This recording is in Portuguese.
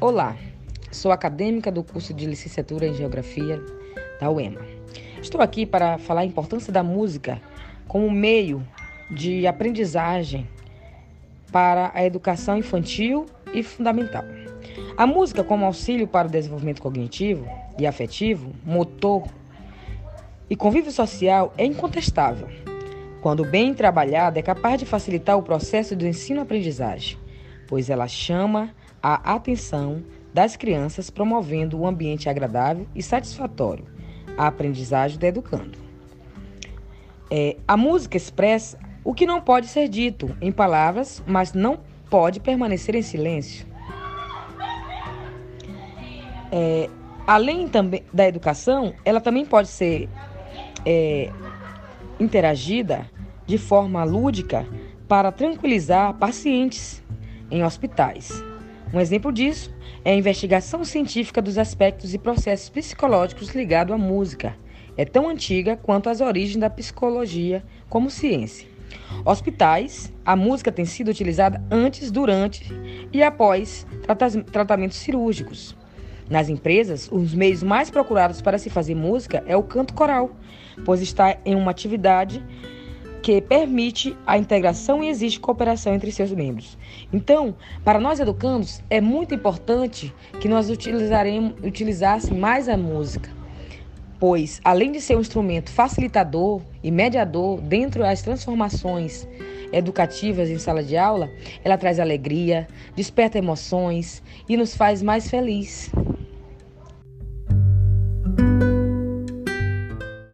Olá, sou acadêmica do curso de licenciatura em Geografia da UEMA. Estou aqui para falar a importância da música como meio de aprendizagem para a educação infantil e fundamental. A música, como auxílio para o desenvolvimento cognitivo e afetivo, motor e convívio social, é incontestável. Quando bem trabalhada, é capaz de facilitar o processo do ensino-aprendizagem, pois ela chama a atenção das crianças, promovendo um ambiente agradável e satisfatório à aprendizagem do educando. É, a música expressa o que não pode ser dito em palavras, mas não pode permanecer em silêncio. É, além também da educação, ela também pode ser é, interagida de forma lúdica para tranquilizar pacientes em hospitais. Um exemplo disso é a investigação científica dos aspectos e processos psicológicos ligados à música. É tão antiga quanto as origens da psicologia como ciência. Hospitais, a música tem sido utilizada antes, durante e após tratamentos cirúrgicos. Nas empresas, os meios mais procurados para se fazer música é o canto coral, pois está em uma atividade que permite a integração e existe cooperação entre seus membros. Então, para nós educandos, é muito importante que nós utilizássemos mais a música, pois, além de ser um instrumento facilitador e mediador dentro das transformações educativas em sala de aula, ela traz alegria, desperta emoções e nos faz mais felizes.